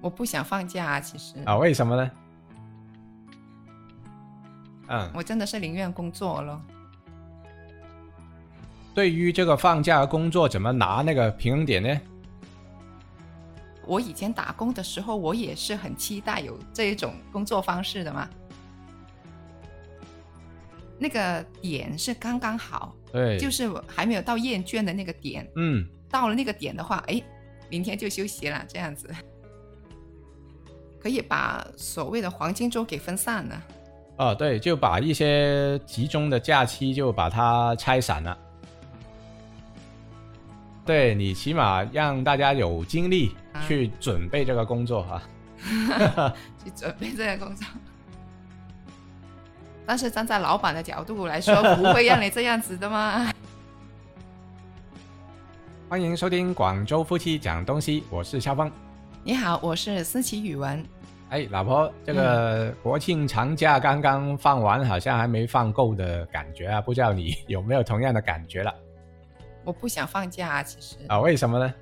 我不想放假啊，其实啊，为什么呢？嗯，我真的是宁愿工作了。对于这个放假工作，怎么拿那个平衡点呢？我以前打工的时候，我也是很期待有这一种工作方式的嘛。那个点是刚刚好，对，就是还没有到厌倦的那个点。嗯，到了那个点的话，哎，明天就休息了，这样子可以把所谓的黄金周给分散了。哦，对，就把一些集中的假期就把它拆散了。对你起码让大家有精力去准备这个工作哈，去准备这个工作。但是站在老板的角度来说，不会让你这样子的吗？欢迎收听广州夫妻讲东西，我是肖峰。你好，我是思琪语文。哎，老婆，这个国庆长假刚刚放完，好像还没放够的感觉啊，不知道你有没有同样的感觉了？我不想放假啊，其实啊，为什么呢？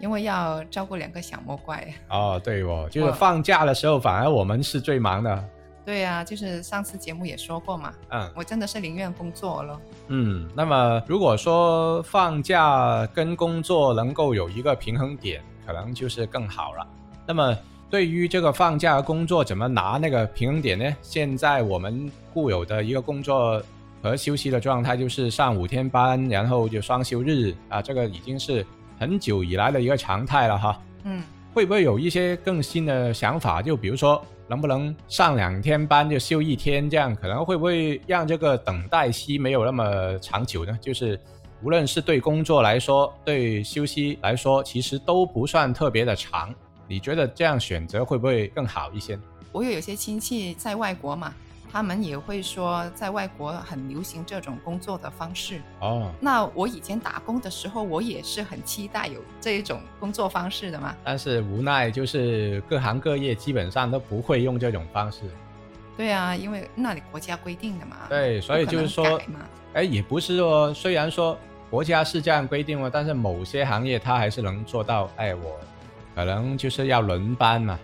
因为要照顾两个小魔怪。哦，对哦，就是放假的时候，反而我们是最忙的。对啊，就是上次节目也说过嘛。嗯，我真的是宁愿工作了。嗯，那么如果说放假跟工作能够有一个平衡点，可能就是更好了。那么。对于这个放假工作怎么拿那个平衡点呢？现在我们固有的一个工作和休息的状态就是上五天班，然后就双休日啊，这个已经是很久以来的一个常态了哈。嗯，会不会有一些更新的想法？就比如说，能不能上两天班就休一天，这样可能会不会让这个等待期没有那么长久呢？就是无论是对工作来说，对休息来说，其实都不算特别的长。你觉得这样选择会不会更好一些？我有有些亲戚在外国嘛，他们也会说在外国很流行这种工作的方式。哦，那我以前打工的时候，我也是很期待有这一种工作方式的嘛。但是无奈就是各行各业基本上都不会用这种方式。对啊，因为那里国家规定的嘛。对，所以就是说，哎，也不是说，虽然说国家是这样规定了，但是某些行业它还是能做到。哎，我。可能就是要轮班嘛，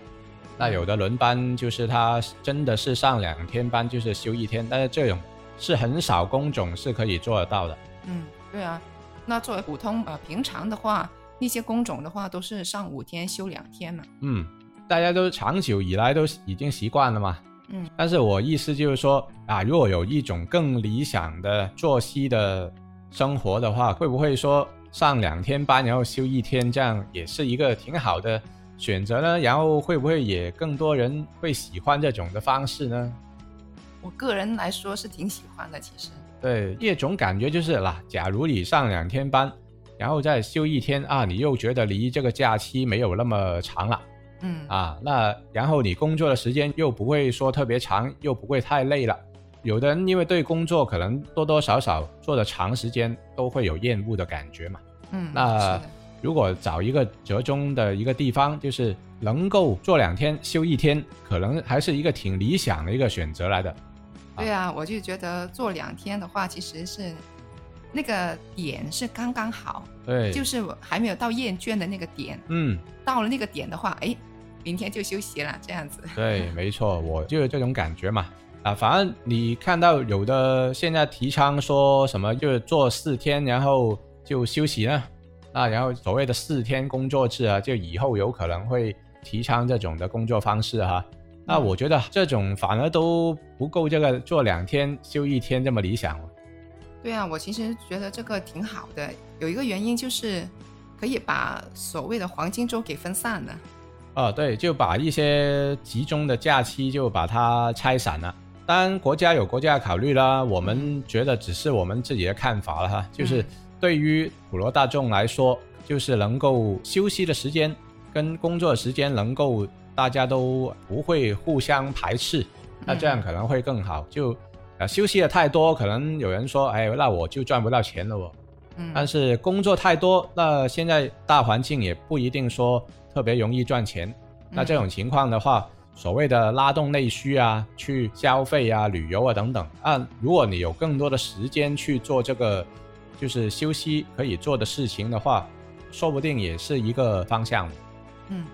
那有的轮班就是他真的是上两天班，就是休一天，但是这种是很少工种是可以做得到的。嗯，对啊，那作为普通呃平常的话，那些工种的话都是上五天休两天嘛。嗯，大家都长久以来都已经习惯了嘛。嗯，但是我意思就是说啊，如果有一种更理想的作息的生活的话，会不会说？上两天班，然后休一天，这样也是一个挺好的选择呢。然后会不会也更多人会喜欢这种的方式呢？我个人来说是挺喜欢的，其实。对，一种感觉就是啦，假如你上两天班，然后再休一天啊，你又觉得离这个假期没有那么长了。嗯。啊，那然后你工作的时间又不会说特别长，又不会太累了。有的人因为对工作可能多多少少做的长时间都会有厌恶的感觉嘛，嗯，那如果找一个折中的一个地方，就是能够做两天休一天，可能还是一个挺理想的一个选择来的。对啊，我就觉得做两天的话，其实是那个点是刚刚好，对，就是还没有到厌倦的那个点，嗯，到了那个点的话，哎，明天就休息了，这样子。对，没错，我就有这种感觉嘛。啊，反正你看到有的现在提倡说什么，就是做四天，然后就休息呢。那然后所谓的四天工作制啊，就以后有可能会提倡这种的工作方式哈。那我觉得这种反而都不够这个做两天休一天这么理想。对啊，我其实觉得这个挺好的。有一个原因就是可以把所谓的黄金周给分散了。哦，对，就把一些集中的假期就把它拆散了。当然，国家有国家的考虑啦。我们觉得只是我们自己的看法了哈。就是对于普罗大众来说，就是能够休息的时间跟工作的时间能够大家都不会互相排斥，那这样可能会更好。就啊，休息的太多，可能有人说，哎，那我就赚不到钱了哦。嗯。但是工作太多，那现在大环境也不一定说特别容易赚钱。那这种情况的话。所谓的拉动内需啊，去消费啊、旅游啊等等啊，如果你有更多的时间去做这个，就是休息可以做的事情的话，说不定也是一个方向。嗯，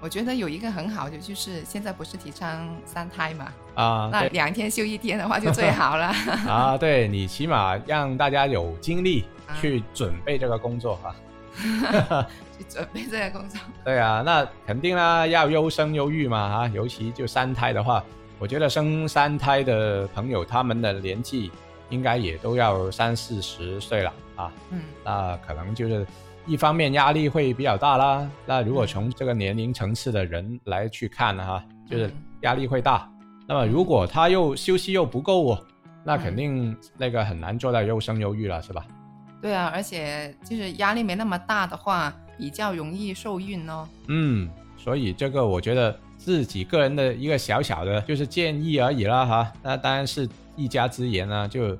我觉得有一个很好的就是现在不是提倡三胎嘛，啊，那两天休一天的话就最好了。啊，对你起码让大家有精力啊去准备这个工作啊。去准备这个工作。对啊，那肯定啦，要优生优育嘛啊，尤其就三胎的话，我觉得生三胎的朋友他们的年纪应该也都要三四十岁了啊，嗯那可能就是一方面压力会比较大啦。那如果从这个年龄层次的人来去看哈、就是嗯压力会大。那么如果他又休息又不够哦，那肯定那个很难做到优生优育了，是吧？对啊，而且就是压力没那么大的话，比较容易受孕哦。嗯，所以这个我觉得自己个人的一个小小的就是建议而已啦哈。那当然是一家之言呢，就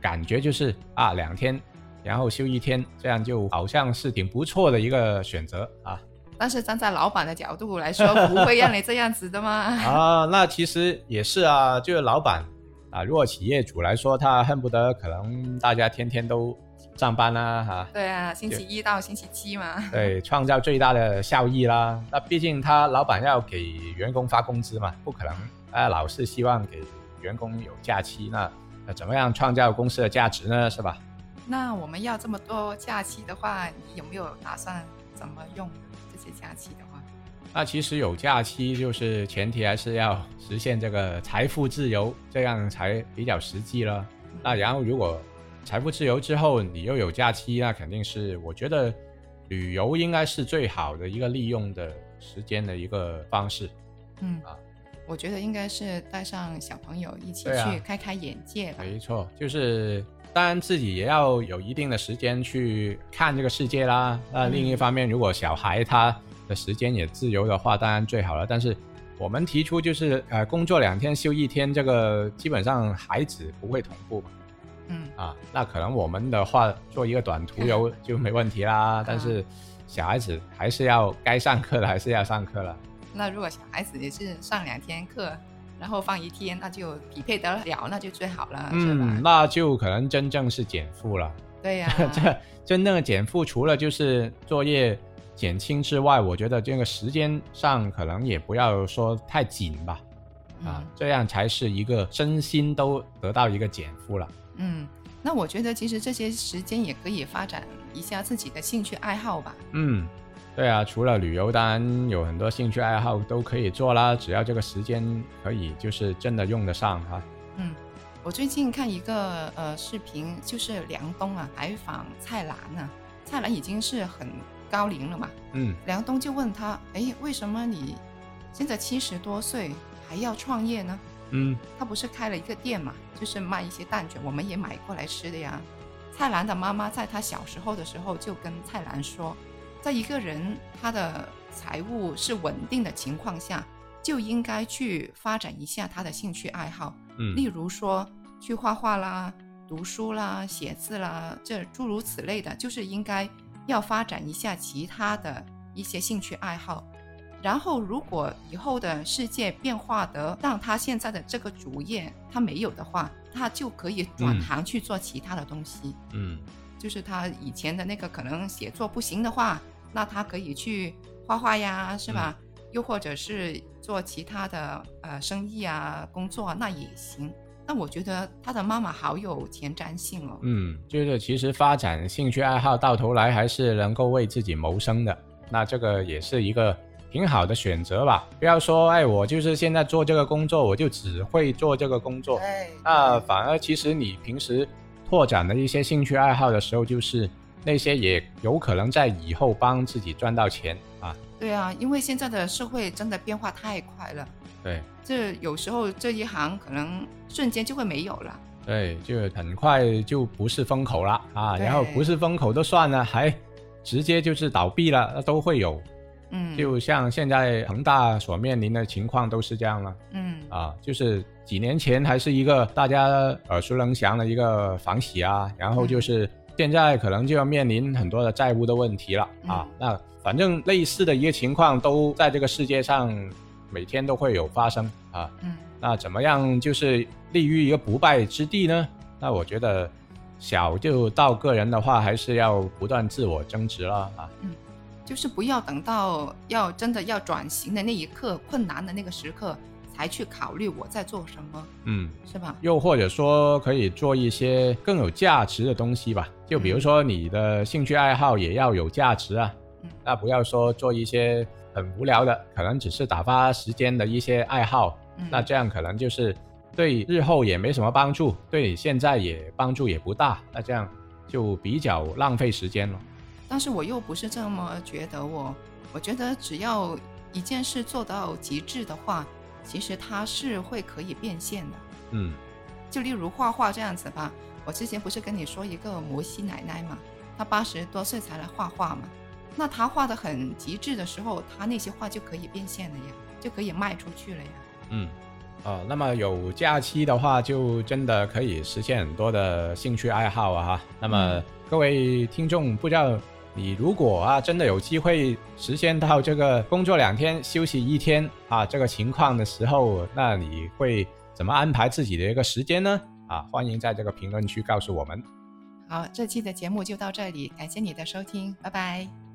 感觉就是啊两天，然后休一天，这样就好像是挺不错的一个选择啊。但是站在老板的角度来说，不会让你这样子的吗？啊，那其实也是啊，就是老板啊，如果企业主来说，他恨不得可能大家天天都上班啦、哈、对啊，星期一到星期七嘛。对，创造最大的效益啦。那毕竟他老板要给员工发工资嘛，不可能啊老是希望给员工有假期，那那怎么样创造公司的价值呢？是吧？那我们要这么多假期的话，你有没有打算怎么用这些假期的话？那其实有假期，就是前提还是要实现这个财富自由，这样才比较实际了。那然后如果财富自由之后，你又有假期，那肯定是我觉得旅游应该是最好的一个利用的时间的一个方式。嗯啊我觉得应该是带上小朋友一起去开开眼界吧。没错，就是当然自己也要有一定的时间去看这个世界啦。那另一方面，如果小孩他的时间也自由的话，当然最好了。但是我们提出就是呃，工作两天休一天，这个基本上孩子不会同步嘛嗯，啊。那可能我们的话做一个短途游 就没问题啦。但是小孩子还是要该上课的还是要上课了。那如果小孩子也是上两天课，然后放一天，那就匹配得了，那就最好了，是嗯，那就可能真正是减负了。对呀、这真正的减负，除了就是作业减轻之外，我觉得这个时间上可能也不要说太紧吧，啊嗯，这样才是一个身心都得到一个减负了。嗯，那我觉得其实这些时间也可以发展一下自己的兴趣爱好吧。嗯，对啊，除了旅游，当然有很多兴趣爱好都可以做啦，只要这个时间可以就是真的用得上哈、嗯，我最近看一个呃视频，就是梁冬啊采访蔡澜啊，蔡澜已经是很高龄了嘛，嗯梁冬就问他，哎，为什么你现在七十多岁还要创业呢？嗯他不是开了一个店嘛，就是卖一些蛋卷，我们也买过来吃的呀。蔡澜的妈妈在他小时候的时候就跟蔡澜说，在一个人他的财务是稳定的情况下，就应该去发展一下他的兴趣爱好，嗯例嗯如说去画画啦、读书啦、写字啦，这诸如此类的，就是应该要发展一下其他的一些兴趣爱好。然后，如果以后的世界变化得让他现在的这个主业他没有的话，他就可以转嗯行去做其他的东西。嗯就是他以前的那个可能写作不行的话，那他可以去画画呀，是吧？又或者是做其他的呃生意啊、工作啊，那也行。那我觉得他的妈妈好有前瞻性哦。嗯，就是其实发展兴趣爱好到头来还是能够为自己谋生的，那这个也是一个挺好的选择吧。不要说哎，我就是现在做这个工作，我就只会做这个工作，对，那反而其实你平时拓展的一些兴趣爱好的时候，就是那些也有可能在以后帮自己赚到钱啊。对啊，因为现在的社会真的变化太快了，对这有时候这一行可能瞬间就会没有了。对，就很快就不是风口了啊，然后不是风口都算了，还直接就是倒闭了，那都会有。嗯，就像现在恒大所面临的情况都是这样了嗯啊，就是几年前还是一个大家耳熟能详的一个房企啊，然后就是现在可能就要面临很多的债务的问题了啊。那反正类似的一个情况都在这个世界上每天都会有发生啊。嗯那怎么样就是立于一个不败之地呢？那我觉得小就到个人的话，还是要不断自我增值了啊。就是不要等到要真的要转型的那一刻，困难的那个时刻才去考虑我在做什么，嗯，是吧？又或者说可以做一些更有价值的东西吧，就比如说你的兴趣爱好也要有价值啊，嗯那不要说做一些很无聊的，可能只是打发时间的一些爱好，嗯，那这样可能就是对日后也没什么帮助，对你现在也帮助也不大，那这样就比较浪费时间了。但是我又不是这么觉得我，我觉得只要一件事做到极致的话，其实它是会可以变现的。嗯就例如画画这样子吧，我之前不是跟你说一个摩西奶奶嘛，她八十多岁才来画画嘛，那她画的很极致的时候，她那些画就可以变现了呀，就可以卖出去了呀。嗯，呃，那么有假期的话，就真的可以实现很多的兴趣爱好啊哈。那么嗯各位听众，不知道你如果啊真的有机会实现到这个工作两天休息一天啊这个情况的时候，那你会怎么安排自己的一个时间呢？啊，欢迎在这个评论区告诉我们。好，这期的节目就到这里，感谢你的收听，拜拜。